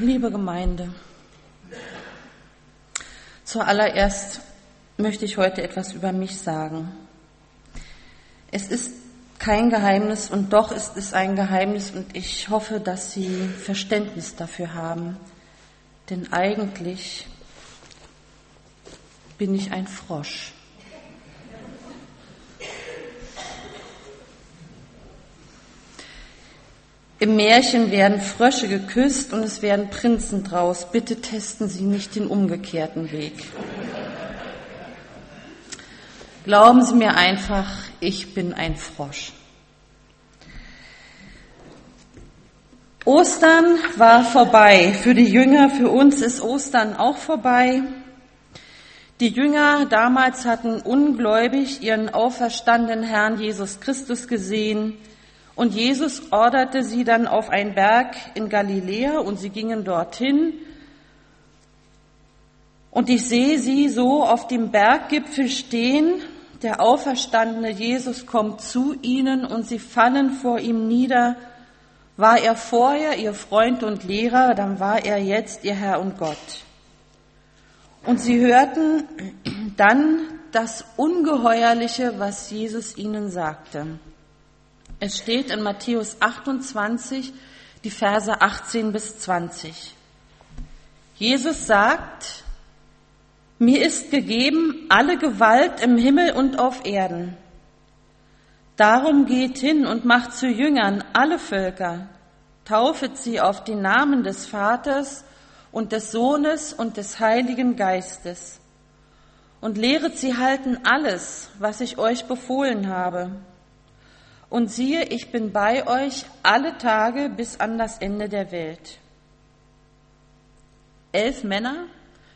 Liebe Gemeinde, zuallererst möchte ich heute etwas über mich sagen. Es ist kein Geheimnis und doch ist es ein Geheimnis und ich hoffe, dass Sie Verständnis dafür haben. Denn eigentlich bin ich ein Frosch. Im Märchen werden Frösche geküsst und es werden Prinzen draus. Bitte testen Sie nicht den umgekehrten Weg. Glauben Sie mir einfach, ich bin ein Frosch. Ostern war vorbei. Für die Jünger, für uns ist Ostern auch vorbei. Die Jünger damals hatten ungläubig ihren auferstandenen Herrn Jesus Christus gesehen und Jesus orderte sie dann auf einen Berg in Galiläa und sie gingen dorthin. Und ich sehe sie so auf dem Berggipfel stehen. Der auferstandene Jesus kommt zu ihnen und sie fallen vor ihm nieder. War er vorher ihr Freund und Lehrer, dann war er jetzt ihr Herr und Gott. Und sie hörten dann das Ungeheuerliche, was Jesus ihnen sagte. Es steht in Matthäus 28, die Verse 18 bis 20. Jesus sagt, mir ist gegeben alle Gewalt im Himmel und auf Erden. Darum geht hin und macht zu Jüngern alle Völker, taufet sie auf den Namen des Vaters und des Sohnes und des Heiligen Geistes und lehret sie halten alles, was ich euch befohlen habe. Und siehe, ich bin bei euch alle Tage bis an das Ende der Welt. Elf Männer,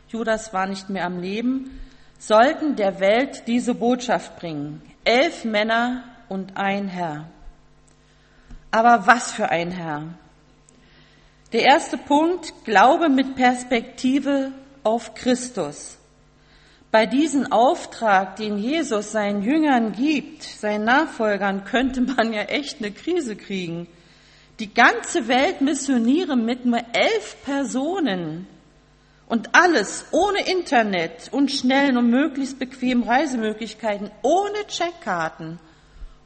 Judas war nicht mehr am Leben, sollten der Welt diese Botschaft bringen. Elf Männer und ein Herr. Aber was für ein Herr? Der erste Punkt, Glaube mit Perspektive auf Christus. Bei diesem Auftrag, den Jesus seinen Jüngern gibt, seinen Nachfolgern, könnte man ja echt eine Krise kriegen. Die ganze Welt missionieren mit nur elf Personen und alles ohne Internet und schnellen und möglichst bequemen Reisemöglichkeiten, ohne Checkkarten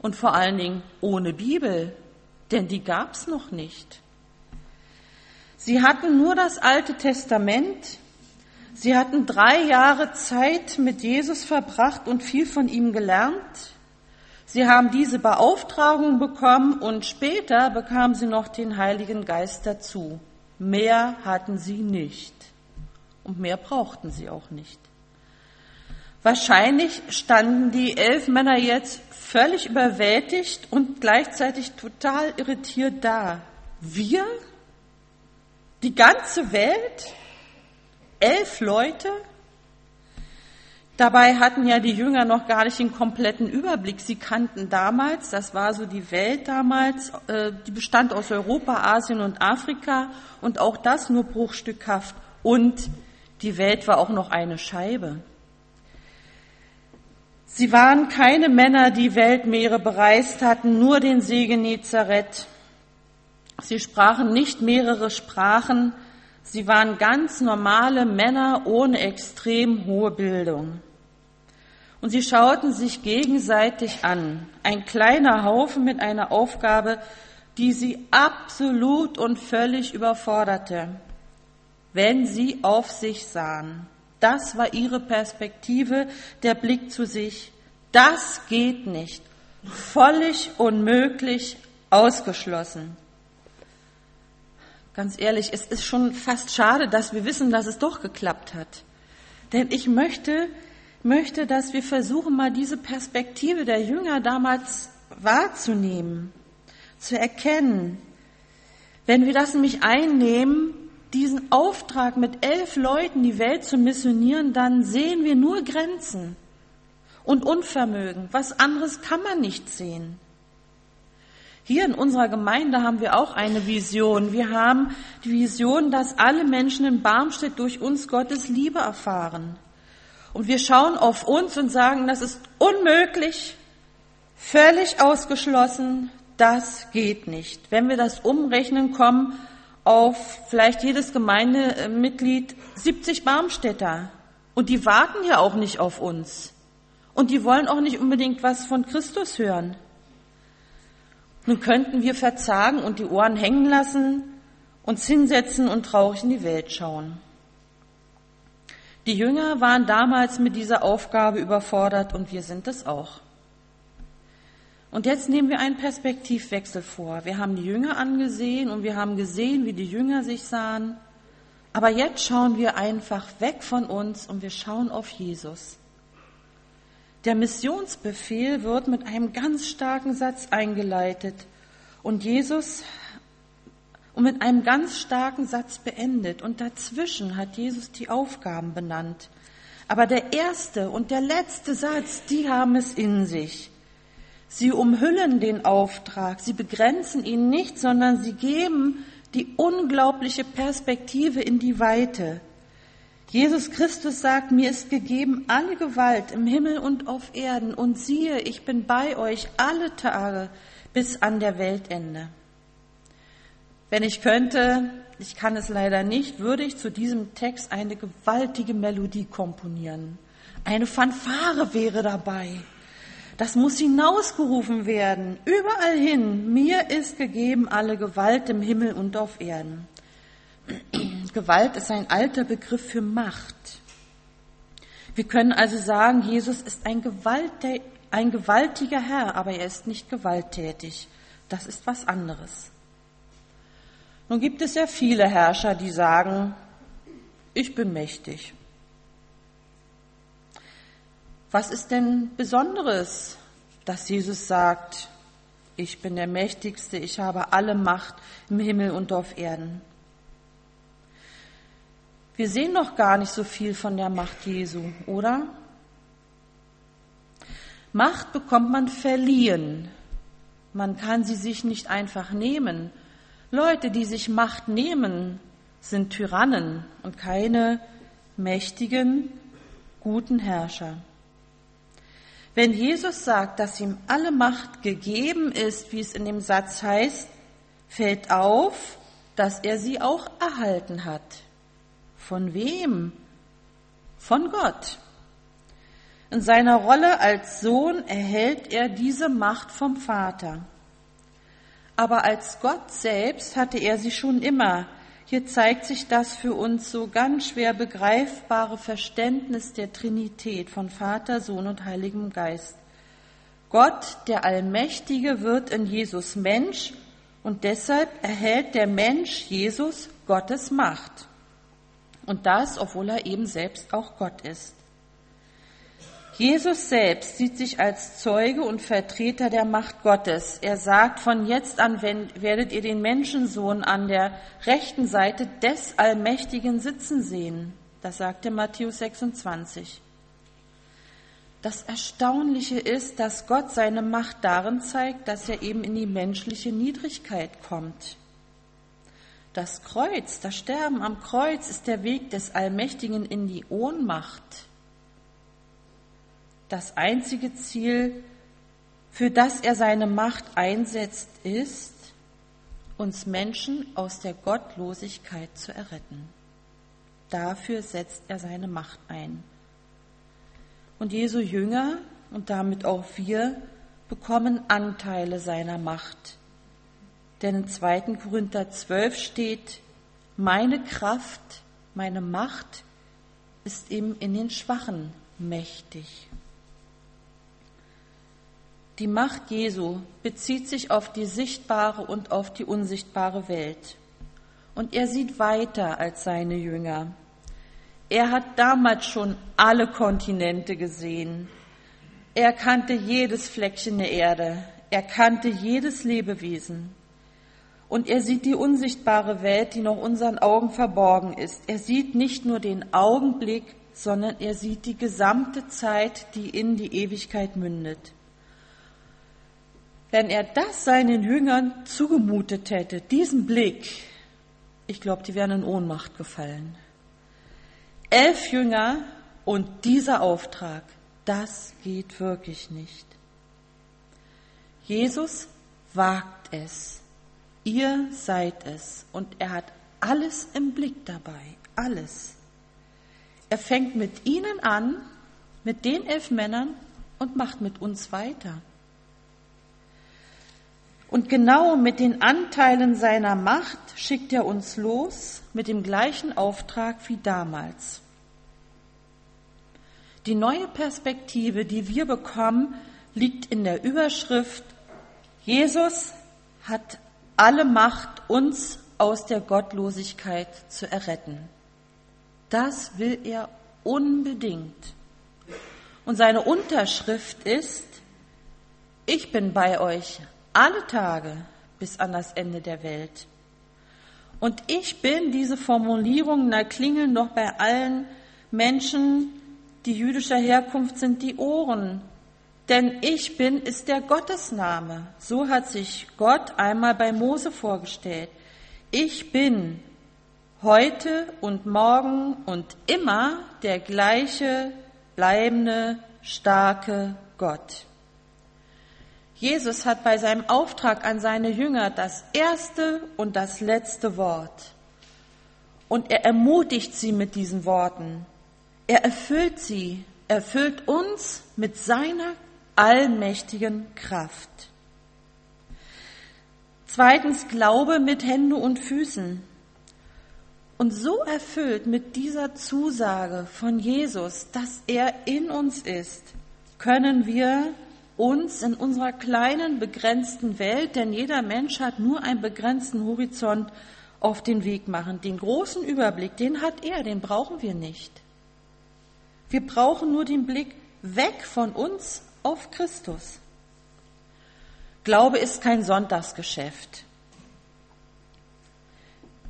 und vor allen Dingen ohne Bibel, denn die gab's noch nicht. Sie hatten nur das Alte Testament, Sie hatten drei Jahre Zeit mit Jesus verbracht und viel von ihm gelernt. Sie haben diese Beauftragung bekommen und später bekamen sie noch den Heiligen Geist dazu. Mehr hatten sie nicht und mehr brauchten sie auch nicht. Wahrscheinlich standen die elf Männer jetzt völlig überwältigt und gleichzeitig total irritiert da. Wir? Die ganze Welt? Elf Leute? Dabei hatten ja die Jünger noch gar nicht den kompletten Überblick. Sie kannten damals, das war so die Welt damals, äh, die bestand aus Europa, Asien und Afrika und auch das nur bruchstückhaft. Und die Welt war auch noch eine Scheibe. Sie waren keine Männer, die Weltmeere bereist hatten, nur den See Genezareth. Sie sprachen nicht mehrere Sprachen, Sie waren ganz normale Männer ohne extrem hohe Bildung. Und sie schauten sich gegenseitig an. Ein kleiner Haufen mit einer Aufgabe, die sie absolut und völlig überforderte, wenn sie auf sich sahen. Das war ihre Perspektive, der Blick zu sich. Das geht nicht. Völlig unmöglich, ausgeschlossen. Ganz ehrlich, es ist schon fast schade, dass wir wissen, dass es doch geklappt hat. Denn ich möchte, möchte, dass wir versuchen, mal diese Perspektive der Jünger damals wahrzunehmen, zu erkennen. Wenn wir das nämlich einnehmen, diesen Auftrag mit elf Leuten die Welt zu missionieren, dann sehen wir nur Grenzen und Unvermögen. Was anderes kann man nicht sehen. Hier in unserer Gemeinde haben wir auch eine Vision. Wir haben die Vision, dass alle Menschen in Barmstedt durch uns Gottes Liebe erfahren. Und wir schauen auf uns und sagen, das ist unmöglich, völlig ausgeschlossen, das geht nicht. Wenn wir das umrechnen, kommen auf vielleicht jedes Gemeindemitglied 70 Barmstädter. Und die warten ja auch nicht auf uns. Und die wollen auch nicht unbedingt was von Christus hören. Nun könnten wir verzagen und die Ohren hängen lassen, uns hinsetzen und traurig in die Welt schauen. Die Jünger waren damals mit dieser Aufgabe überfordert und wir sind es auch. Und jetzt nehmen wir einen Perspektivwechsel vor. Wir haben die Jünger angesehen und wir haben gesehen, wie die Jünger sich sahen. Aber jetzt schauen wir einfach weg von uns und wir schauen auf Jesus. Der Missionsbefehl wird mit einem ganz starken Satz eingeleitet und Jesus und mit einem ganz starken Satz beendet. Und dazwischen hat Jesus die Aufgaben benannt. Aber der erste und der letzte Satz, die haben es in sich. Sie umhüllen den Auftrag, sie begrenzen ihn nicht, sondern sie geben die unglaubliche Perspektive in die Weite. Jesus Christus sagt, mir ist gegeben alle Gewalt im Himmel und auf Erden und siehe, ich bin bei euch alle Tage bis an der Weltende. Wenn ich könnte, ich kann es leider nicht, würde ich zu diesem Text eine gewaltige Melodie komponieren. Eine Fanfare wäre dabei. Das muss hinausgerufen werden, überall hin. Mir ist gegeben alle Gewalt im Himmel und auf Erden. Gewalt ist ein alter Begriff für Macht. Wir können also sagen, Jesus ist ein, Gewalt, ein gewaltiger Herr, aber er ist nicht gewalttätig. Das ist was anderes. Nun gibt es ja viele Herrscher, die sagen, ich bin mächtig. Was ist denn Besonderes, dass Jesus sagt, ich bin der Mächtigste, ich habe alle Macht im Himmel und auf Erden? Wir sehen noch gar nicht so viel von der Macht Jesu, oder? Macht bekommt man verliehen. Man kann sie sich nicht einfach nehmen. Leute, die sich Macht nehmen, sind Tyrannen und keine mächtigen, guten Herrscher. Wenn Jesus sagt, dass ihm alle Macht gegeben ist, wie es in dem Satz heißt, fällt auf, dass er sie auch erhalten hat. Von wem? Von Gott. In seiner Rolle als Sohn erhält er diese Macht vom Vater. Aber als Gott selbst hatte er sie schon immer, hier zeigt sich das für uns so ganz schwer begreifbare Verständnis der Trinität von Vater, Sohn und Heiligem Geist. Gott, der Allmächtige, wird in Jesus Mensch und deshalb erhält der Mensch Jesus Gottes Macht. Und das, obwohl er eben selbst auch Gott ist. Jesus selbst sieht sich als Zeuge und Vertreter der Macht Gottes. Er sagt, von jetzt an werdet ihr den Menschensohn an der rechten Seite des Allmächtigen sitzen sehen. Das sagte Matthäus 26. Das Erstaunliche ist, dass Gott seine Macht darin zeigt, dass er eben in die menschliche Niedrigkeit kommt. Das Kreuz, das Sterben am Kreuz ist der Weg des Allmächtigen in die Ohnmacht das einzige Ziel, für das er seine Macht einsetzt, ist, uns Menschen aus der Gottlosigkeit zu erretten. Dafür setzt er seine Macht ein. Und Jesu Jünger und damit auch wir bekommen Anteile seiner Macht. Denn in 2. Korinther 12 steht, meine Kraft, meine Macht ist eben in den Schwachen mächtig. Die Macht Jesu bezieht sich auf die sichtbare und auf die unsichtbare Welt. Und er sieht weiter als seine Jünger. Er hat damals schon alle Kontinente gesehen. Er kannte jedes Fleckchen der Erde. Er kannte jedes Lebewesen. Und er sieht die unsichtbare Welt, die noch unseren Augen verborgen ist. Er sieht nicht nur den Augenblick, sondern er sieht die gesamte Zeit, die in die Ewigkeit mündet. Wenn er das seinen Jüngern zugemutet hätte, diesen Blick, ich glaube, die wären in Ohnmacht gefallen. Elf Jünger und dieser Auftrag, das geht wirklich nicht. Jesus wagt es. Ihr seid es. Und er hat alles im Blick dabei, alles. Er fängt mit ihnen an, mit den elf Männern und macht mit uns weiter. Und genau mit den Anteilen seiner Macht schickt er uns los mit dem gleichen Auftrag wie damals. Die neue Perspektive, die wir bekommen, liegt in der Überschrift, Jesus hat alle Macht, uns aus der Gottlosigkeit zu erretten. Das will er unbedingt. Und seine Unterschrift ist, ich bin bei euch alle Tage bis an das Ende der Welt. Und ich bin, diese Formulierungen, da klingeln noch bei allen Menschen, die jüdischer Herkunft sind, die Ohren. Denn ich bin ist der Gottesname. So hat sich Gott einmal bei Mose vorgestellt. Ich bin heute und morgen und immer der gleiche, bleibende, starke Gott. Jesus hat bei seinem Auftrag an seine Jünger das erste und das letzte Wort. Und er ermutigt sie mit diesen Worten. Er erfüllt sie, erfüllt uns mit seiner allmächtigen Kraft. Zweitens Glaube mit Hände und Füßen. Und so erfüllt mit dieser Zusage von Jesus, dass er in uns ist, können wir uns in unserer kleinen, begrenzten Welt, denn jeder Mensch hat nur einen begrenzten Horizont, auf den Weg machen. Den großen Überblick, den hat er, den brauchen wir nicht. Wir brauchen nur den Blick weg von uns auf Christus. Glaube ist kein Sonntagsgeschäft.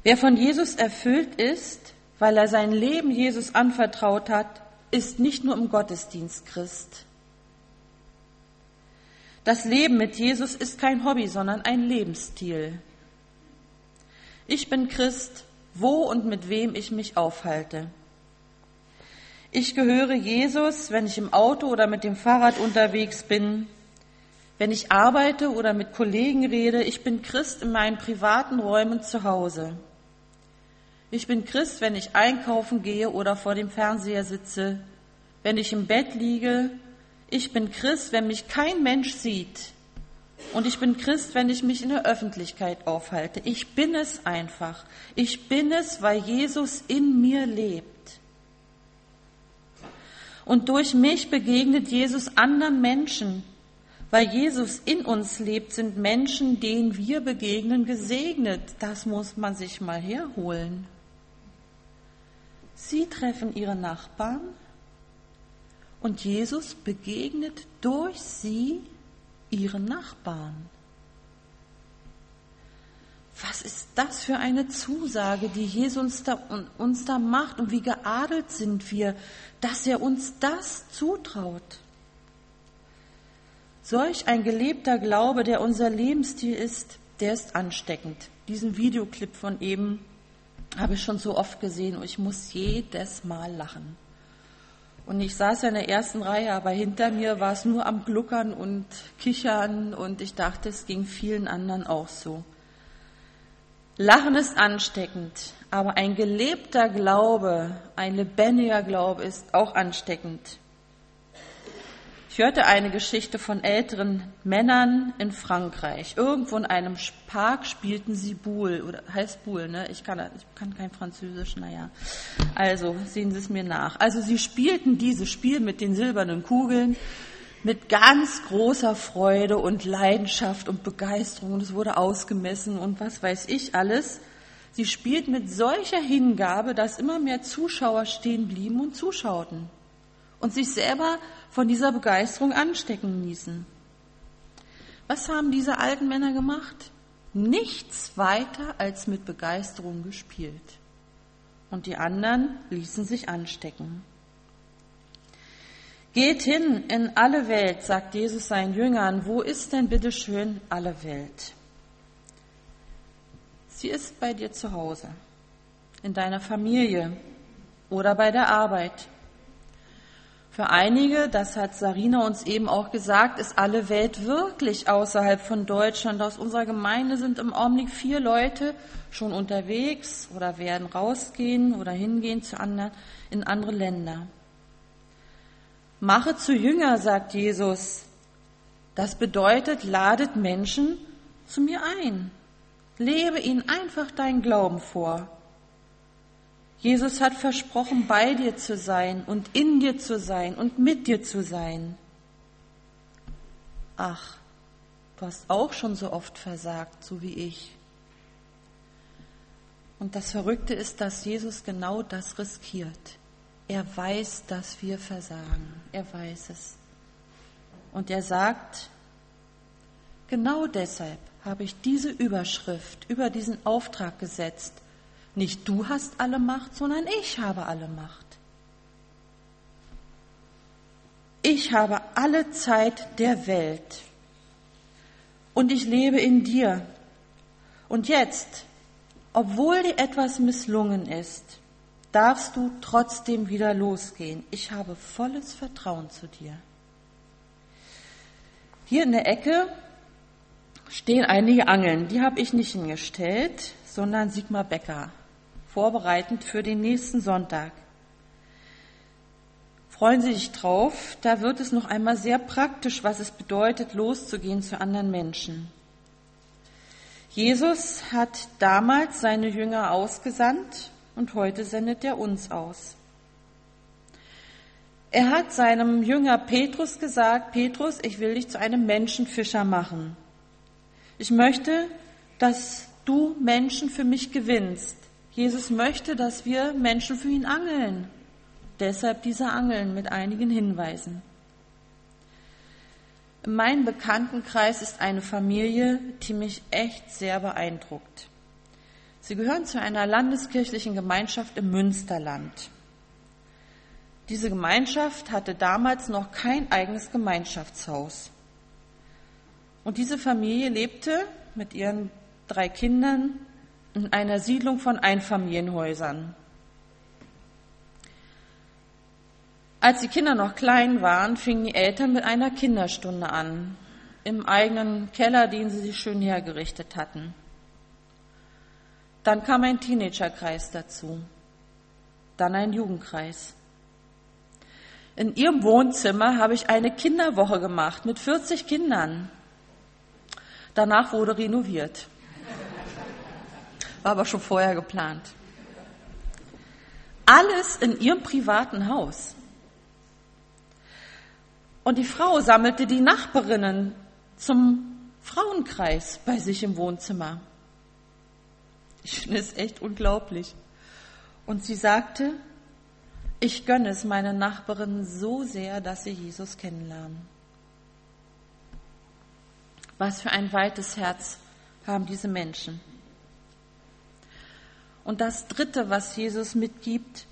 Wer von Jesus erfüllt ist, weil er sein Leben Jesus anvertraut hat, ist nicht nur im Gottesdienst Christ. Das Leben mit Jesus ist kein Hobby, sondern ein Lebensstil. Ich bin Christ, wo und mit wem ich mich aufhalte. Ich gehöre Jesus, wenn ich im Auto oder mit dem Fahrrad unterwegs bin, wenn ich arbeite oder mit Kollegen rede. Ich bin Christ in meinen privaten Räumen zu Hause. Ich bin Christ, wenn ich einkaufen gehe oder vor dem Fernseher sitze, wenn ich im Bett liege ich bin Christ, wenn mich kein Mensch sieht. Und ich bin Christ, wenn ich mich in der Öffentlichkeit aufhalte. Ich bin es einfach. Ich bin es, weil Jesus in mir lebt. Und durch mich begegnet Jesus anderen Menschen. Weil Jesus in uns lebt, sind Menschen, denen wir begegnen, gesegnet. Das muss man sich mal herholen. Sie treffen ihre Nachbarn, und Jesus begegnet durch sie ihren Nachbarn. Was ist das für eine Zusage, die Jesus uns da, uns da macht und wie geadelt sind wir, dass er uns das zutraut? Solch ein gelebter Glaube, der unser Lebensstil ist, der ist ansteckend. Diesen Videoclip von eben habe ich schon so oft gesehen und ich muss jedes Mal lachen. Und ich saß ja in der ersten Reihe, aber hinter mir war es nur am Gluckern und Kichern und ich dachte, es ging vielen anderen auch so. Lachen ist ansteckend, aber ein gelebter Glaube, ein lebendiger Glaube ist auch ansteckend. Ich hörte eine Geschichte von älteren Männern in Frankreich. Irgendwo in einem Park spielten sie Boule, oder heißt Boule, ne? Ich kann, ich kann kein Französisch, naja. Also, sehen Sie es mir nach. Also, sie spielten dieses Spiel mit den silbernen Kugeln mit ganz großer Freude und Leidenschaft und Begeisterung. Und es wurde ausgemessen und was weiß ich alles. Sie spielten mit solcher Hingabe, dass immer mehr Zuschauer stehen blieben und zuschauten und sich selber von dieser Begeisterung anstecken ließen. Was haben diese alten Männer gemacht? Nichts weiter als mit Begeisterung gespielt. Und die anderen ließen sich anstecken. Geht hin in alle Welt, sagt Jesus seinen Jüngern. Wo ist denn bitte schön alle Welt? Sie ist bei dir zu Hause, in deiner Familie oder bei der Arbeit Für einige, das hat Sarina uns eben auch gesagt, ist alle Welt wirklich außerhalb von Deutschland. Aus unserer Gemeinde sind im Augenblick vier Leute schon unterwegs oder werden rausgehen oder hingehen zu anderen, in andere Länder. Mache zu Jünger, sagt Jesus. Das bedeutet, ladet Menschen zu mir ein. Lebe ihnen einfach deinen Glauben vor. Jesus hat versprochen, bei dir zu sein und in dir zu sein und mit dir zu sein. Ach, du hast auch schon so oft versagt, so wie ich. Und das Verrückte ist, dass Jesus genau das riskiert. Er weiß, dass wir versagen. Er weiß es. Und er sagt, genau deshalb habe ich diese Überschrift über diesen Auftrag gesetzt, nicht du hast alle Macht, sondern ich habe alle Macht. Ich habe alle Zeit der Welt und ich lebe in dir. Und jetzt, obwohl dir etwas misslungen ist, darfst du trotzdem wieder losgehen. Ich habe volles Vertrauen zu dir. Hier in der Ecke stehen einige Angeln. Die habe ich nicht hingestellt, sondern Sigmar Becker vorbereitend für den nächsten Sonntag. Freuen Sie sich drauf, da wird es noch einmal sehr praktisch, was es bedeutet, loszugehen zu anderen Menschen. Jesus hat damals seine Jünger ausgesandt und heute sendet er uns aus. Er hat seinem Jünger Petrus gesagt, Petrus, ich will dich zu einem Menschenfischer machen. Ich möchte, dass du Menschen für mich gewinnst. Jesus möchte, dass wir Menschen für ihn angeln. Deshalb diese Angeln mit einigen Hinweisen. In meinem Bekanntenkreis ist eine Familie, die mich echt sehr beeindruckt. Sie gehören zu einer landeskirchlichen Gemeinschaft im Münsterland. Diese Gemeinschaft hatte damals noch kein eigenes Gemeinschaftshaus. Und diese Familie lebte mit ihren drei Kindern in einer Siedlung von Einfamilienhäusern. Als die Kinder noch klein waren, fingen die Eltern mit einer Kinderstunde an, im eigenen Keller, den sie sich schön hergerichtet hatten. Dann kam ein Teenagerkreis dazu, dann ein Jugendkreis. In ihrem Wohnzimmer habe ich eine Kinderwoche gemacht mit 40 Kindern. Danach wurde renoviert. War aber schon vorher geplant. Alles in ihrem privaten Haus. Und die Frau sammelte die Nachbarinnen zum Frauenkreis bei sich im Wohnzimmer. Ich finde es echt unglaublich. Und sie sagte, ich gönne es meinen Nachbarinnen so sehr, dass sie Jesus kennenlernen. Was für ein weites Herz haben diese Menschen. Und das Dritte, was Jesus mitgibt,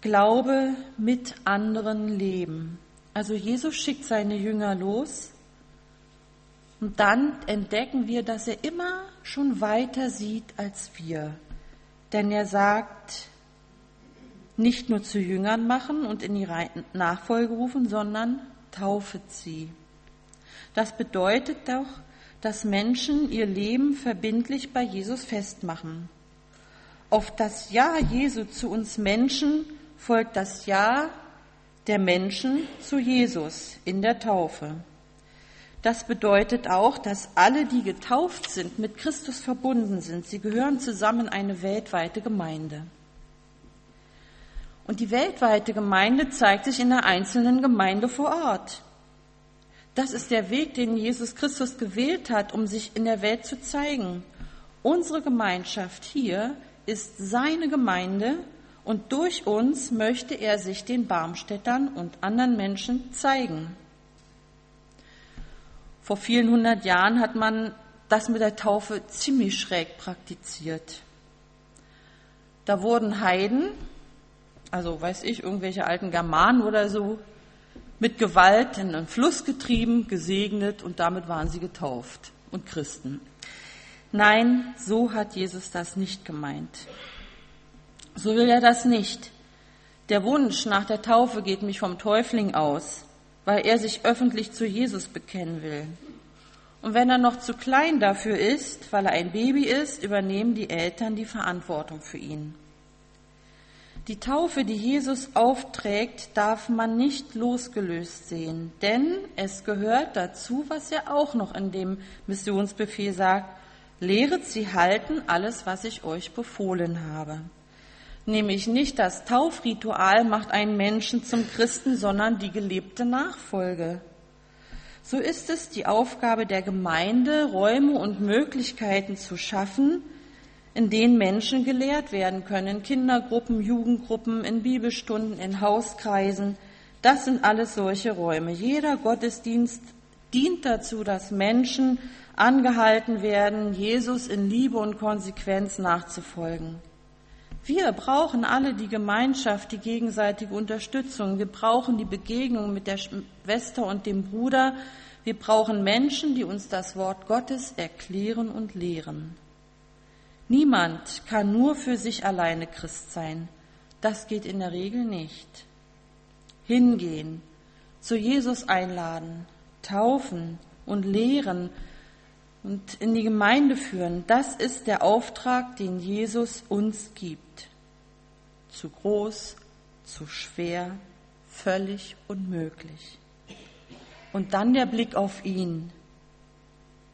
Glaube mit anderen leben. Also Jesus schickt seine Jünger los und dann entdecken wir, dass er immer schon weiter sieht als wir. Denn er sagt, nicht nur zu Jüngern machen und in die Nachfolge rufen, sondern taufet sie. Das bedeutet doch, dass Menschen ihr Leben verbindlich bei Jesus festmachen. Auf das Ja Jesu zu uns Menschen folgt das Ja der Menschen zu Jesus in der Taufe. Das bedeutet auch, dass alle, die getauft sind, mit Christus verbunden sind. Sie gehören zusammen in eine weltweite Gemeinde. Und die weltweite Gemeinde zeigt sich in der einzelnen Gemeinde vor Ort. Das ist der Weg, den Jesus Christus gewählt hat, um sich in der Welt zu zeigen. Unsere Gemeinschaft hier ist seine Gemeinde und durch uns möchte er sich den Barmstädtern und anderen Menschen zeigen. Vor vielen hundert Jahren hat man das mit der Taufe ziemlich schräg praktiziert. Da wurden Heiden, also weiß ich, irgendwelche alten Germanen oder so, mit Gewalt in einen Fluss getrieben, gesegnet und damit waren sie getauft und Christen. Nein, so hat Jesus das nicht gemeint. So will er das nicht. Der Wunsch nach der Taufe geht mich vom Täufling aus, weil er sich öffentlich zu Jesus bekennen will. Und wenn er noch zu klein dafür ist, weil er ein Baby ist, übernehmen die Eltern die Verantwortung für ihn. Die Taufe, die Jesus aufträgt, darf man nicht losgelöst sehen, denn es gehört dazu, was er auch noch in dem Missionsbefehl sagt, lehret sie halten alles, was ich euch befohlen habe. Nämlich nicht das Taufritual macht einen Menschen zum Christen, sondern die gelebte Nachfolge. So ist es die Aufgabe der Gemeinde, Räume und Möglichkeiten zu schaffen, in denen Menschen gelehrt werden können, in Kindergruppen, Jugendgruppen, in Bibelstunden, in Hauskreisen. Das sind alles solche Räume. Jeder Gottesdienst dient dazu, dass Menschen angehalten werden, Jesus in Liebe und Konsequenz nachzufolgen. Wir brauchen alle die Gemeinschaft, die gegenseitige Unterstützung. Wir brauchen die Begegnung mit der Schwester und dem Bruder. Wir brauchen Menschen, die uns das Wort Gottes erklären und lehren. Niemand kann nur für sich alleine Christ sein. Das geht in der Regel nicht. Hingehen, zu Jesus einladen, taufen und lehren und in die Gemeinde führen, das ist der Auftrag, den Jesus uns gibt. Zu groß, zu schwer, völlig unmöglich. Und dann der Blick auf ihn.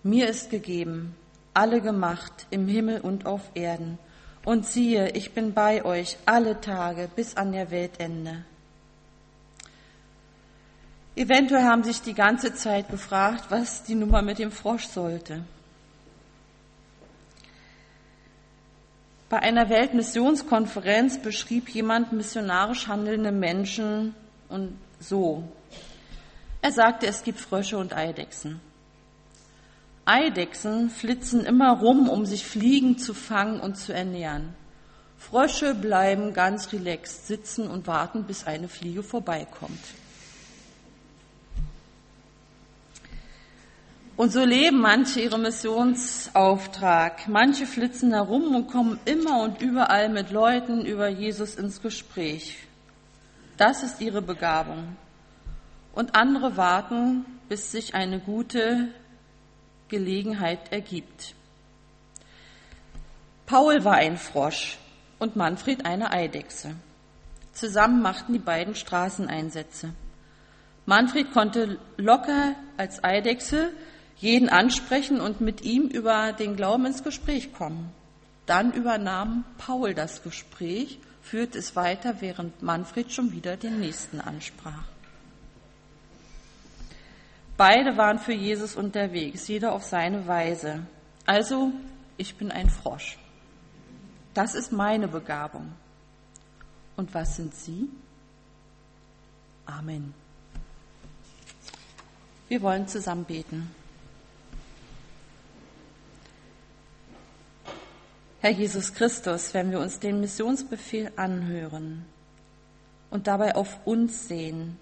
Mir ist gegeben, alle gemacht im Himmel und auf Erden. Und siehe, ich bin bei euch alle Tage bis an der Weltende. Eventuell haben sich die ganze Zeit gefragt, was die Nummer mit dem Frosch sollte. Bei einer Weltmissionskonferenz beschrieb jemand missionarisch handelnde Menschen und so. Er sagte, es gibt Frösche und Eidechsen. Eidechsen flitzen immer rum, um sich Fliegen zu fangen und zu ernähren. Frösche bleiben ganz relaxed sitzen und warten, bis eine Fliege vorbeikommt. Und so leben manche ihren Missionsauftrag. Manche flitzen herum und kommen immer und überall mit Leuten über Jesus ins Gespräch. Das ist ihre Begabung. Und andere warten, bis sich eine gute Gelegenheit ergibt. Paul war ein Frosch und Manfred eine Eidechse. Zusammen machten die beiden Straßeneinsätze. Manfred konnte locker als Eidechse jeden ansprechen und mit ihm über den Glauben ins Gespräch kommen. Dann übernahm Paul das Gespräch, führte es weiter, während Manfred schon wieder den nächsten ansprach. Beide waren für Jesus unterwegs, jeder auf seine Weise. Also, ich bin ein Frosch. Das ist meine Begabung. Und was sind Sie? Amen. Wir wollen zusammen beten. Herr Jesus Christus, wenn wir uns den Missionsbefehl anhören und dabei auf uns sehen,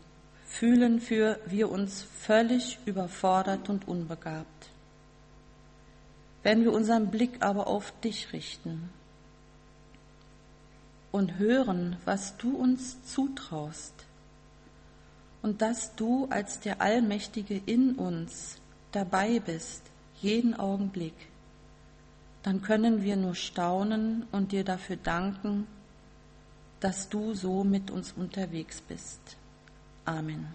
fühlen wir, wir uns völlig überfordert und unbegabt. Wenn wir unseren Blick aber auf dich richten und hören, was du uns zutraust und dass du als der Allmächtige in uns dabei bist, jeden Augenblick, dann können wir nur staunen und dir dafür danken, dass du so mit uns unterwegs bist. Amen.